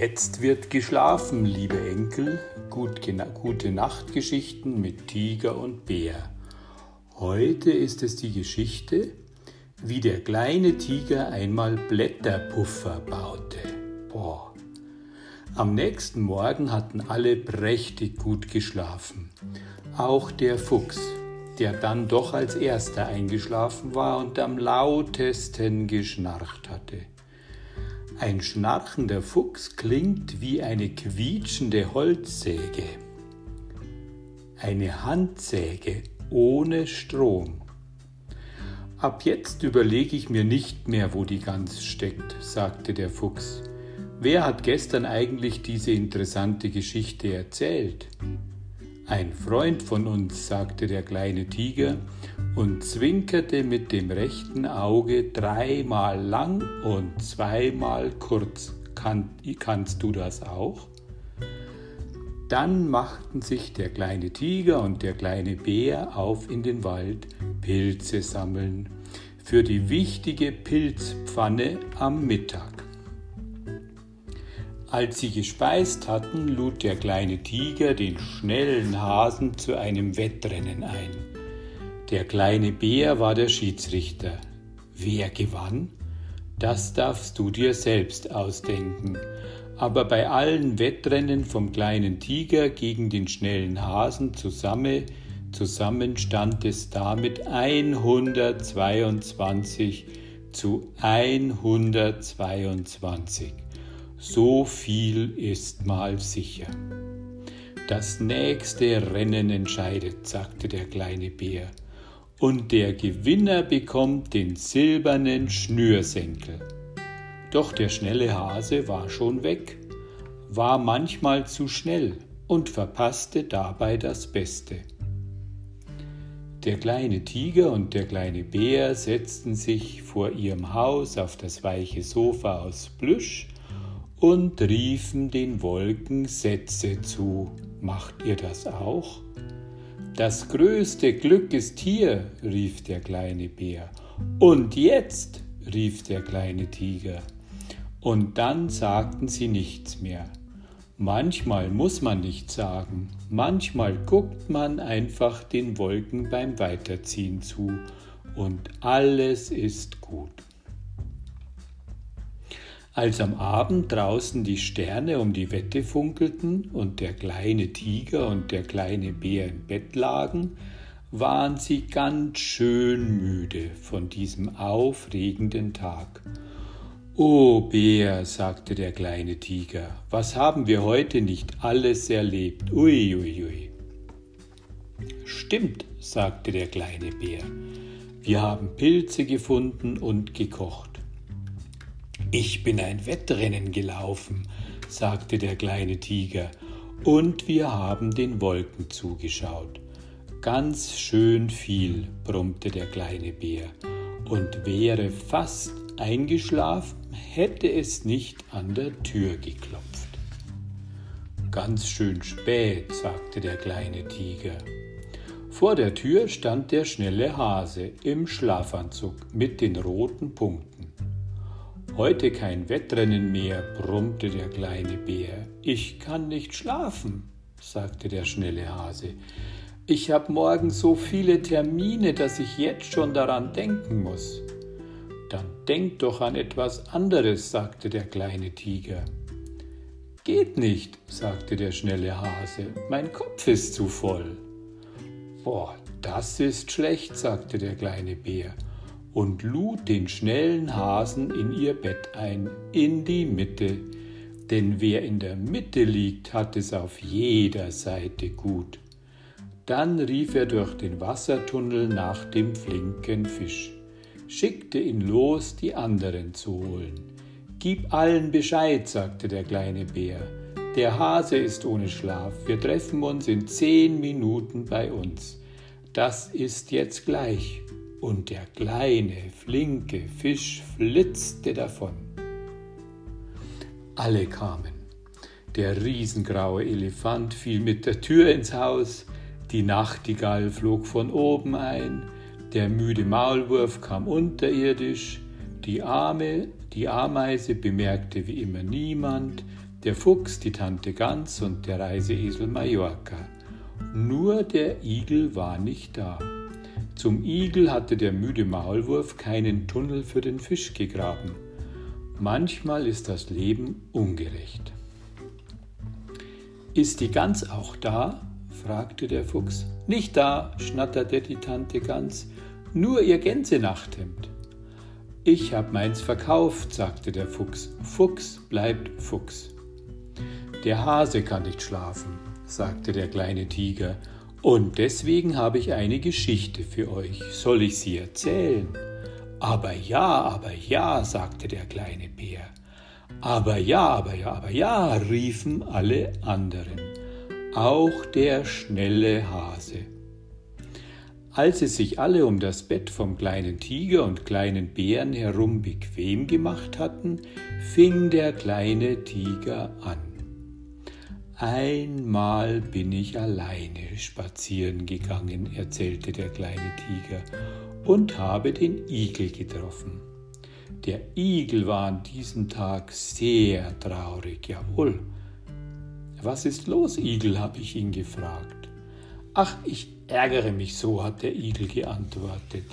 Jetzt wird geschlafen, liebe Enkel. Gut, gute Nachtgeschichten mit Tiger und Bär. Heute ist es die Geschichte, wie der kleine Tiger einmal Blätterpuffer baute. Boah. Am nächsten Morgen hatten alle prächtig gut geschlafen. Auch der Fuchs, der dann doch als erster eingeschlafen war und am lautesten geschnarcht hatte. Ein schnarchender Fuchs klingt wie eine quietschende Holzsäge. Eine Handsäge ohne Strom. Ab jetzt überlege ich mir nicht mehr, wo die Gans steckt, sagte der Fuchs. Wer hat gestern eigentlich diese interessante Geschichte erzählt? Ein Freund von uns, sagte der kleine Tiger und zwinkerte mit dem rechten Auge dreimal lang und zweimal kurz. Kann, kannst du das auch? Dann machten sich der kleine Tiger und der kleine Bär auf in den Wald Pilze sammeln für die wichtige Pilzpfanne am Mittag. Als sie gespeist hatten, lud der kleine Tiger den schnellen Hasen zu einem Wettrennen ein. Der kleine Bär war der Schiedsrichter. Wer gewann? Das darfst du dir selbst ausdenken. Aber bei allen Wettrennen vom kleinen Tiger gegen den schnellen Hasen zusammen, zusammen stand es damit 122 zu 122. So viel ist mal sicher. Das nächste Rennen entscheidet, sagte der kleine Bär und der Gewinner bekommt den silbernen Schnürsenkel. Doch der schnelle Hase war schon weg, war manchmal zu schnell und verpasste dabei das Beste. Der kleine Tiger und der kleine Bär setzten sich vor ihrem Haus auf das weiche Sofa aus Plüsch und riefen den Wolken Sätze zu. Macht ihr das auch? Das größte Glück ist hier, rief der kleine Bär. Und jetzt, rief der kleine Tiger. Und dann sagten sie nichts mehr. Manchmal muss man nichts sagen, manchmal guckt man einfach den Wolken beim Weiterziehen zu und alles ist gut. Als am Abend draußen die Sterne um die Wette funkelten und der kleine Tiger und der kleine Bär im Bett lagen, waren sie ganz schön müde von diesem aufregenden Tag. O Bär, sagte der kleine Tiger, was haben wir heute nicht alles erlebt? Ui, ui, ui. Stimmt, sagte der kleine Bär, wir haben Pilze gefunden und gekocht. Ich bin ein Wettrennen gelaufen, sagte der kleine Tiger, und wir haben den Wolken zugeschaut. Ganz schön viel, brummte der kleine Bär, und wäre fast eingeschlafen, hätte es nicht an der Tür geklopft. Ganz schön spät, sagte der kleine Tiger. Vor der Tür stand der schnelle Hase im Schlafanzug mit den roten Punkten. Heute kein Wettrennen mehr, brummte der kleine Bär. Ich kann nicht schlafen, sagte der schnelle Hase. Ich habe morgen so viele Termine, dass ich jetzt schon daran denken muss. Dann denk doch an etwas anderes, sagte der kleine Tiger. Geht nicht, sagte der schnelle Hase, mein Kopf ist zu voll. Boah, das ist schlecht, sagte der kleine Bär und lud den schnellen Hasen in ihr Bett ein, in die Mitte, denn wer in der Mitte liegt, hat es auf jeder Seite gut. Dann rief er durch den Wassertunnel nach dem flinken Fisch, schickte ihn los, die anderen zu holen. Gib allen Bescheid, sagte der kleine Bär. Der Hase ist ohne Schlaf. Wir treffen uns in zehn Minuten bei uns. Das ist jetzt gleich und der kleine, flinke Fisch flitzte davon. Alle kamen. Der riesengraue Elefant fiel mit der Tür ins Haus, die Nachtigall flog von oben ein, der müde Maulwurf kam unterirdisch, die Arme, die Ameise bemerkte wie immer niemand, der Fuchs, die Tante Gans und der Reiseesel Mallorca. Nur der Igel war nicht da. Zum Igel hatte der müde Maulwurf keinen Tunnel für den Fisch gegraben. Manchmal ist das Leben ungerecht. Ist die Gans auch da? fragte der Fuchs. Nicht da, schnatterte die Tante Gans, nur ihr Gänsenachthemd. Ich hab meins verkauft, sagte der Fuchs. Fuchs bleibt Fuchs. Der Hase kann nicht schlafen, sagte der kleine Tiger, und deswegen habe ich eine Geschichte für euch. Soll ich sie erzählen? Aber ja, aber ja, sagte der kleine Bär. Aber ja, aber ja, aber ja, riefen alle anderen, auch der schnelle Hase. Als sie sich alle um das Bett vom kleinen Tiger und kleinen Bären herum bequem gemacht hatten, fing der kleine Tiger an. Einmal bin ich alleine spazieren gegangen, erzählte der kleine Tiger, und habe den Igel getroffen. Der Igel war an diesem Tag sehr traurig, jawohl. Was ist los, Igel? habe ich ihn gefragt. Ach, ich ärgere mich so, hat der Igel geantwortet.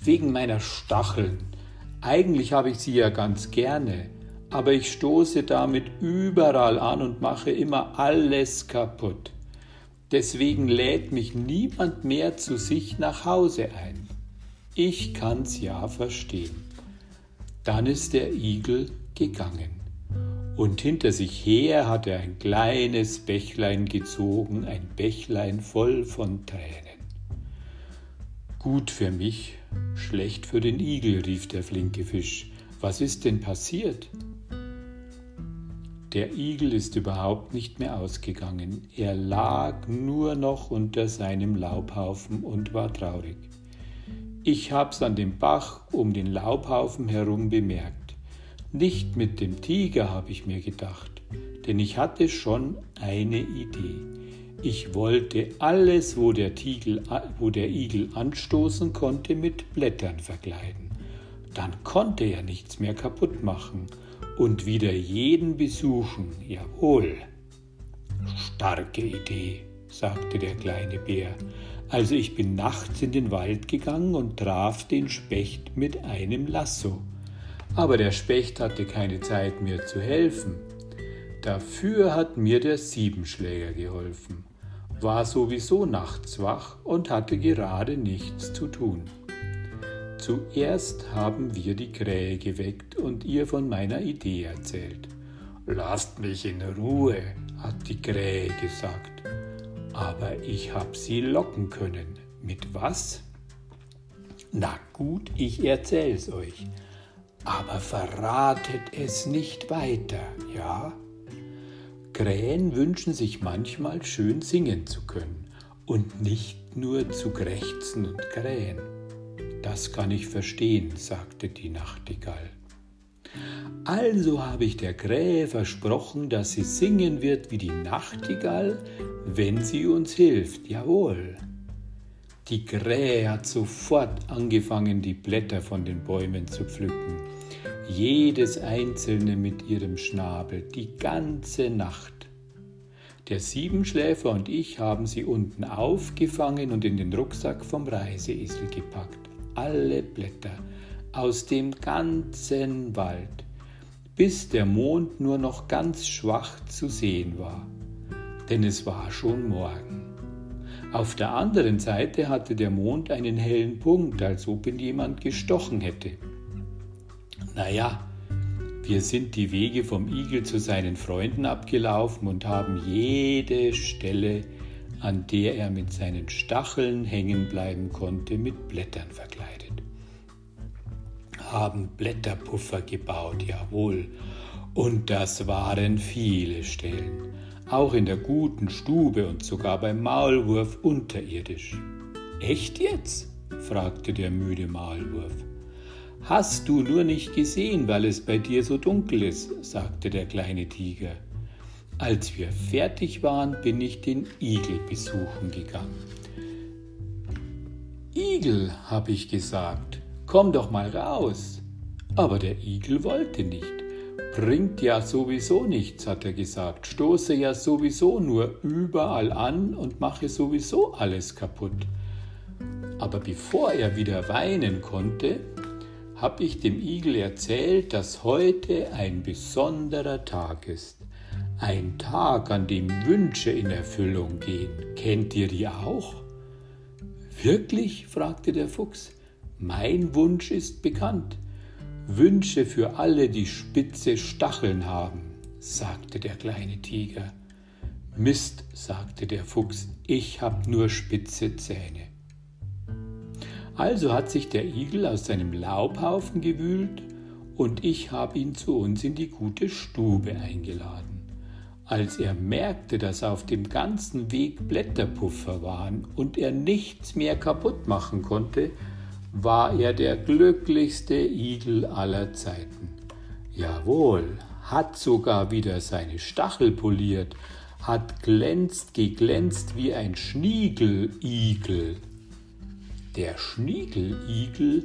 Wegen meiner Stacheln. Eigentlich habe ich sie ja ganz gerne, aber ich stoße damit überall an und mache immer alles kaputt. Deswegen lädt mich niemand mehr zu sich nach Hause ein. Ich kann's ja verstehen. Dann ist der Igel gegangen. Und hinter sich her hat er ein kleines Bächlein gezogen, ein Bächlein voll von Tränen. Gut für mich, schlecht für den Igel, rief der flinke Fisch. Was ist denn passiert? Der Igel ist überhaupt nicht mehr ausgegangen. Er lag nur noch unter seinem Laubhaufen und war traurig. Ich hab's an dem Bach um den Laubhaufen herum bemerkt. Nicht mit dem Tiger, habe ich mir gedacht, denn ich hatte schon eine Idee. Ich wollte alles, wo der, Tigel, wo der Igel anstoßen konnte, mit Blättern verkleiden. Dann konnte er nichts mehr kaputt machen und wieder jeden besuchen. Jawohl. Starke Idee, sagte der kleine Bär. Also ich bin nachts in den Wald gegangen und traf den Specht mit einem Lasso. Aber der Specht hatte keine Zeit mir zu helfen. Dafür hat mir der Siebenschläger geholfen, war sowieso nachts wach und hatte gerade nichts zu tun. Zuerst haben wir die Krähe geweckt und ihr von meiner Idee erzählt. Lasst mich in Ruhe, hat die Krähe gesagt. Aber ich hab sie locken können. Mit was? Na gut, ich erzähl's euch. Aber verratet es nicht weiter, ja? Krähen wünschen sich manchmal schön singen zu können und nicht nur zu krächzen und krähen. Das kann ich verstehen, sagte die Nachtigall. Also habe ich der Krähe versprochen, dass sie singen wird wie die Nachtigall, wenn sie uns hilft. Jawohl. Die Krähe hat sofort angefangen, die Blätter von den Bäumen zu pflücken. Jedes einzelne mit ihrem Schnabel, die ganze Nacht. Der Siebenschläfer und ich haben sie unten aufgefangen und in den Rucksack vom Reiseesel gepackt alle Blätter aus dem ganzen Wald, bis der Mond nur noch ganz schwach zu sehen war, denn es war schon Morgen. Auf der anderen Seite hatte der Mond einen hellen Punkt, als ob ihn jemand gestochen hätte. Naja, wir sind die Wege vom Igel zu seinen Freunden abgelaufen und haben jede Stelle an der er mit seinen Stacheln hängen bleiben konnte, mit Blättern verkleidet. Haben Blätterpuffer gebaut, jawohl, und das waren viele Stellen, auch in der guten Stube und sogar beim Maulwurf unterirdisch. Echt jetzt? fragte der müde Maulwurf. Hast du nur nicht gesehen, weil es bei dir so dunkel ist, sagte der kleine Tiger. Als wir fertig waren, bin ich den Igel besuchen gegangen. Igel, habe ich gesagt, komm doch mal raus. Aber der Igel wollte nicht. Bringt ja sowieso nichts, hat er gesagt. Stoße ja sowieso nur überall an und mache sowieso alles kaputt. Aber bevor er wieder weinen konnte, habe ich dem Igel erzählt, dass heute ein besonderer Tag ist. Ein Tag, an dem Wünsche in Erfüllung gehen. Kennt ihr die auch? Wirklich? fragte der Fuchs. Mein Wunsch ist bekannt. Wünsche für alle, die spitze Stacheln haben, sagte der kleine Tiger. Mist, sagte der Fuchs, ich hab nur spitze Zähne. Also hat sich der Igel aus seinem Laubhaufen gewühlt und ich habe ihn zu uns in die gute Stube eingeladen. Als er merkte, dass auf dem ganzen Weg Blätterpuffer waren und er nichts mehr kaputt machen konnte, war er der glücklichste Igel aller Zeiten. Jawohl, hat sogar wieder seine Stachel poliert, hat glänzt geglänzt wie ein Schniegeligel. Der Schniegeligel.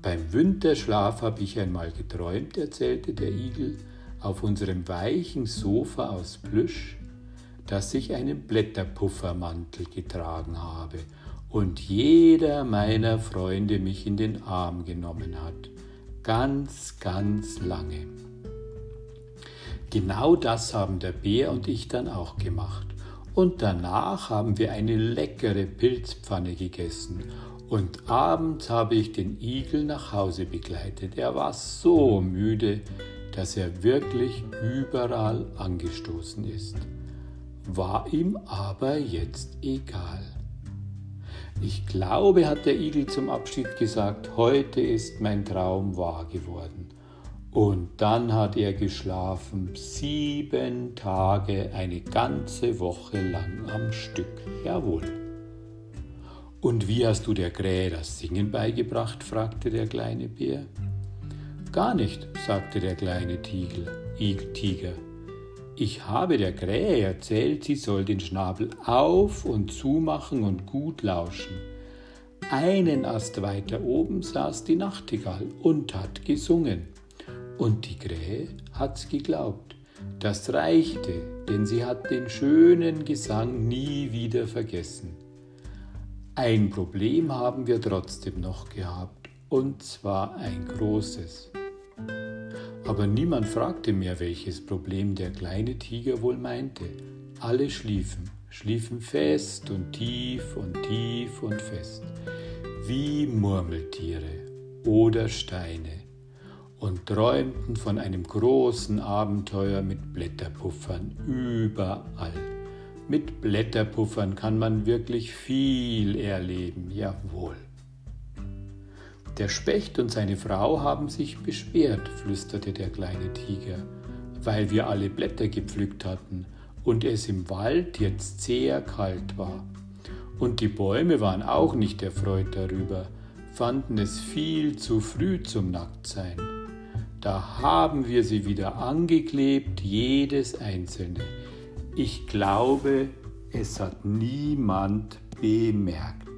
Beim Winterschlaf habe ich einmal geträumt, erzählte der Igel, auf unserem weichen Sofa aus Plüsch, dass ich einen Blätterpuffermantel getragen habe und jeder meiner Freunde mich in den Arm genommen hat. Ganz, ganz lange. Genau das haben der Bär und ich dann auch gemacht und danach haben wir eine leckere Pilzpfanne gegessen und abends habe ich den Igel nach Hause begleitet. Er war so müde, dass er wirklich überall angestoßen ist. War ihm aber jetzt egal. Ich glaube, hat der Igel zum Abschied gesagt, heute ist mein Traum wahr geworden. Und dann hat er geschlafen, sieben Tage, eine ganze Woche lang am Stück. Jawohl. Und wie hast du der Krähe das Singen beigebracht? fragte der kleine Bär. Gar nicht, sagte der kleine Tiger. Ich habe der Krähe erzählt, sie soll den Schnabel auf und zumachen und gut lauschen. Einen Ast weiter oben saß die Nachtigall und hat gesungen. Und die Krähe hat's geglaubt. Das reichte, denn sie hat den schönen Gesang nie wieder vergessen. Ein Problem haben wir trotzdem noch gehabt, und zwar ein großes. Aber niemand fragte mehr, welches Problem der kleine Tiger wohl meinte. Alle schliefen, schliefen fest und tief und tief und fest, wie Murmeltiere oder Steine und träumten von einem großen Abenteuer mit Blätterpuffern überall. Mit Blätterpuffern kann man wirklich viel erleben, jawohl. Der Specht und seine Frau haben sich beschwert, flüsterte der kleine Tiger, weil wir alle Blätter gepflückt hatten und es im Wald jetzt sehr kalt war. Und die Bäume waren auch nicht erfreut darüber, fanden es viel zu früh zum Nacktsein. Da haben wir sie wieder angeklebt, jedes einzelne. Ich glaube, es hat niemand bemerkt.